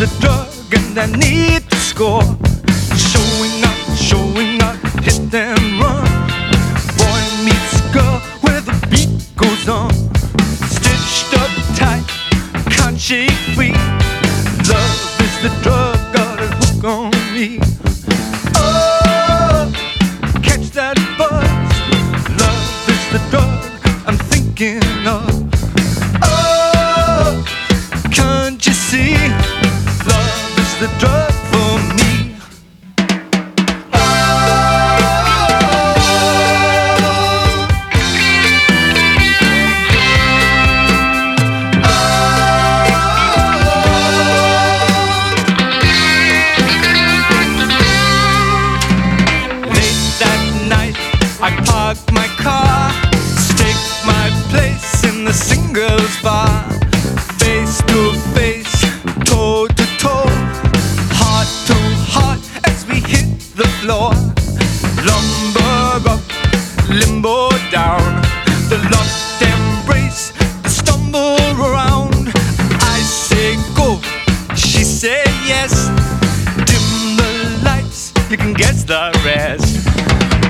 the drug and I need to score. Showing up, showing up, hit and run. fast.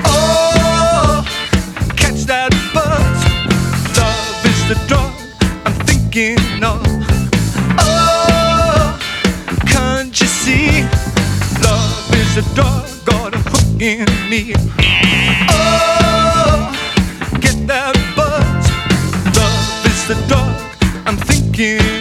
Oh, catch that buzz. Love is the drug I'm thinking of. Oh, can't you see? Love is the drug got a hook in me. Oh, get that buzz. Love is the drug I'm thinking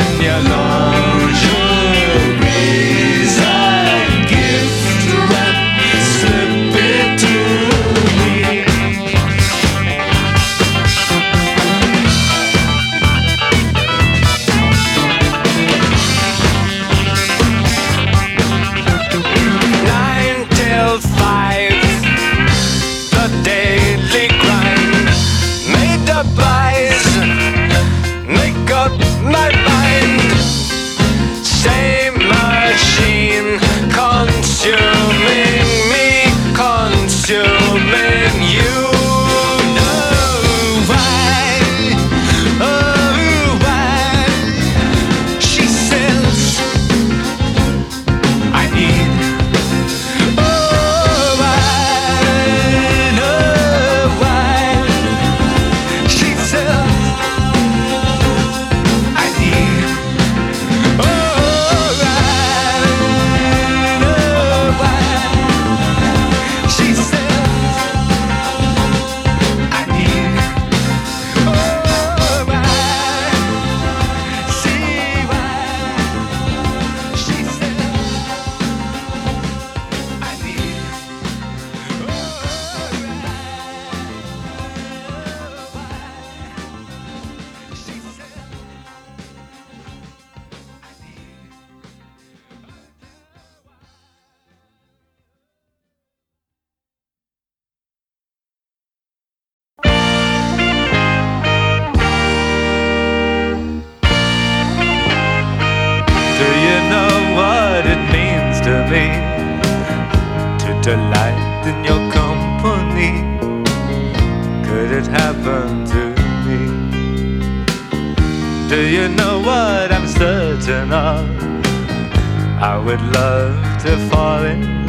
Could it love to me?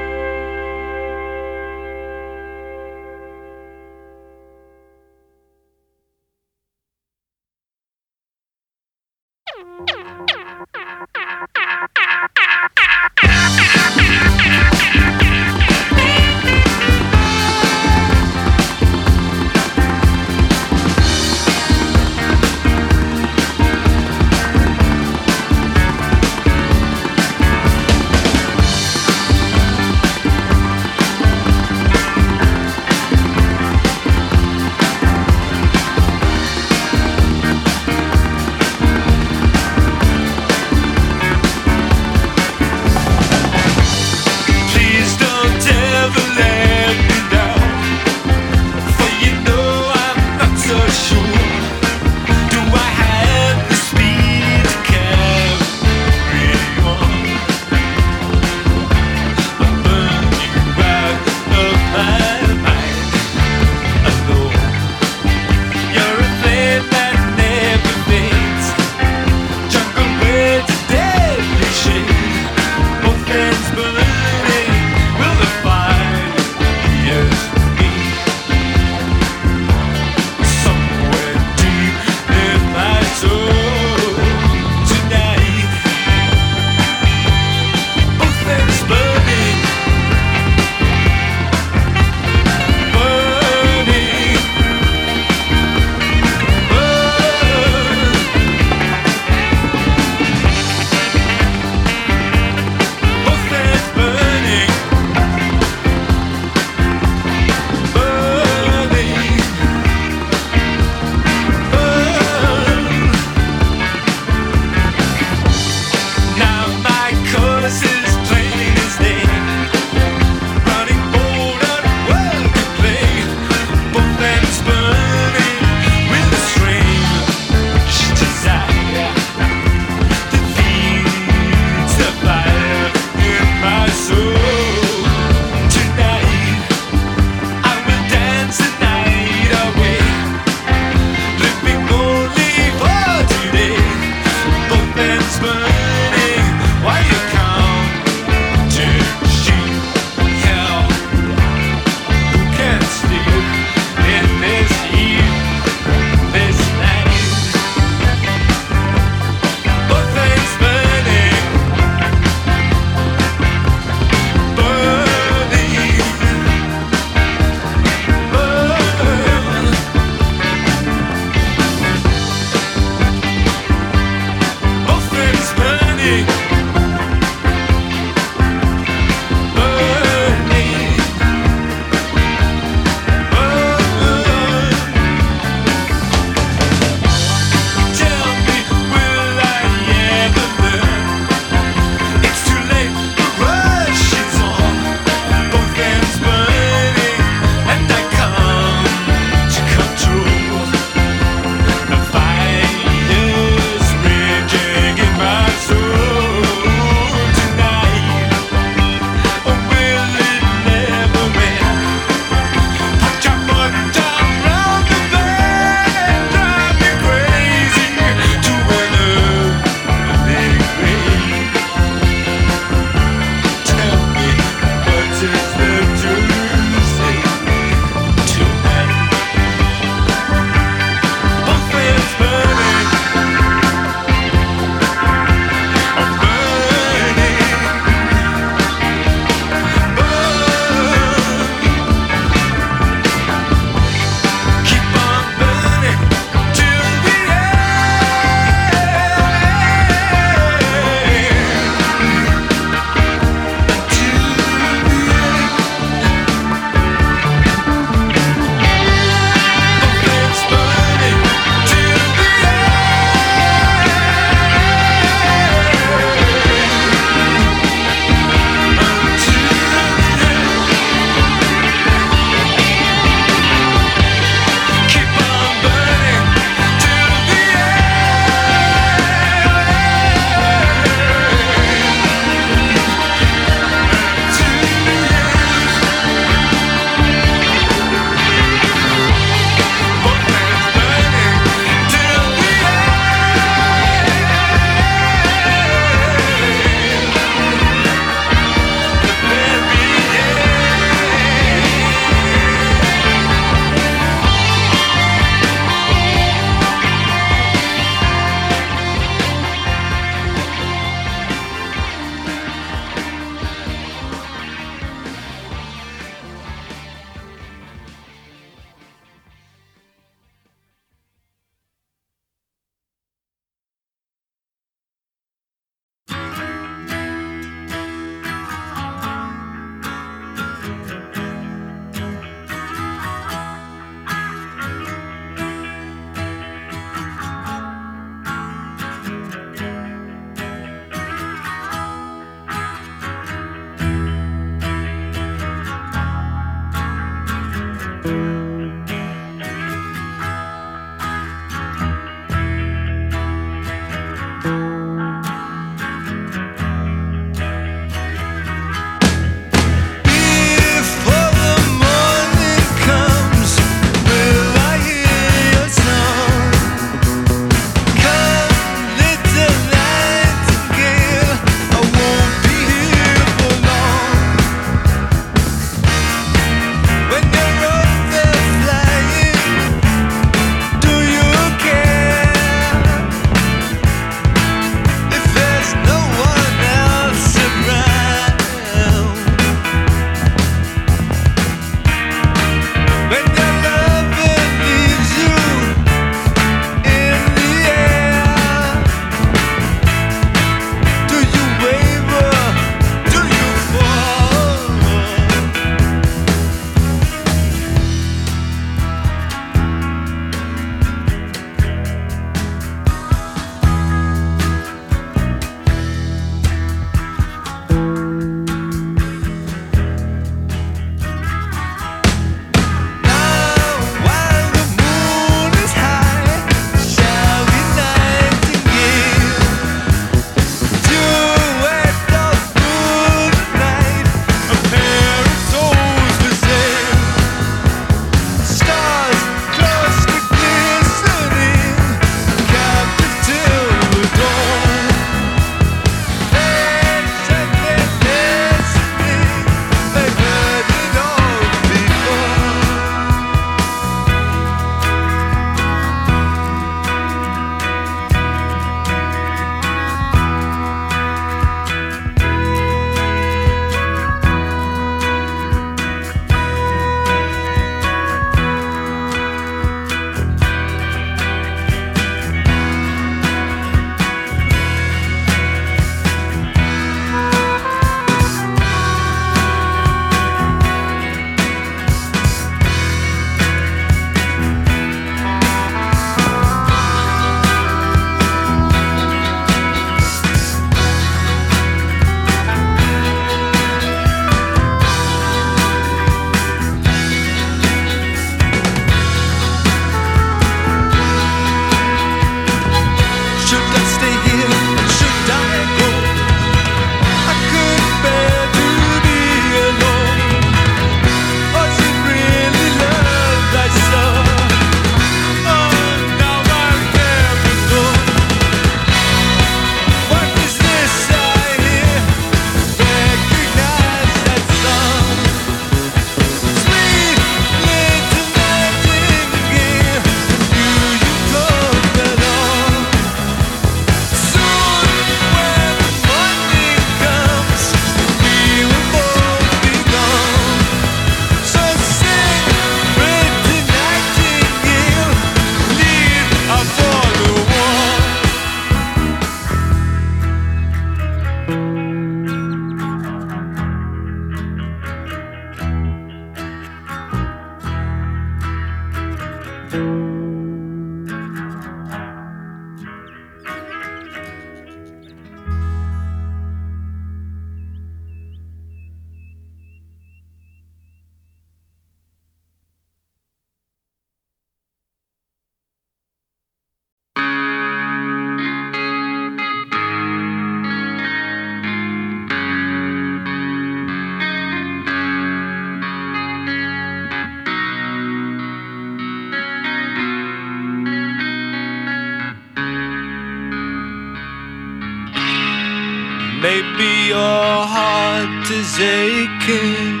Your heart is aching.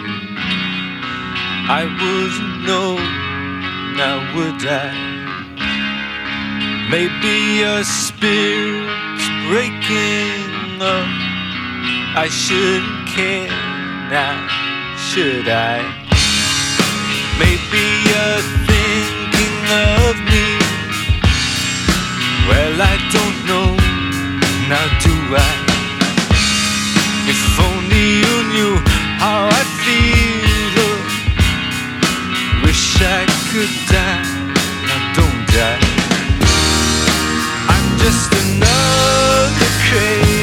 I wouldn't know, now would I? Maybe your spirit's breaking up. I shouldn't care now, should I? Maybe you're thinking of me. Well, I don't know, now do I? How I feel. Wish I could die. Now don't die. I'm just another crazy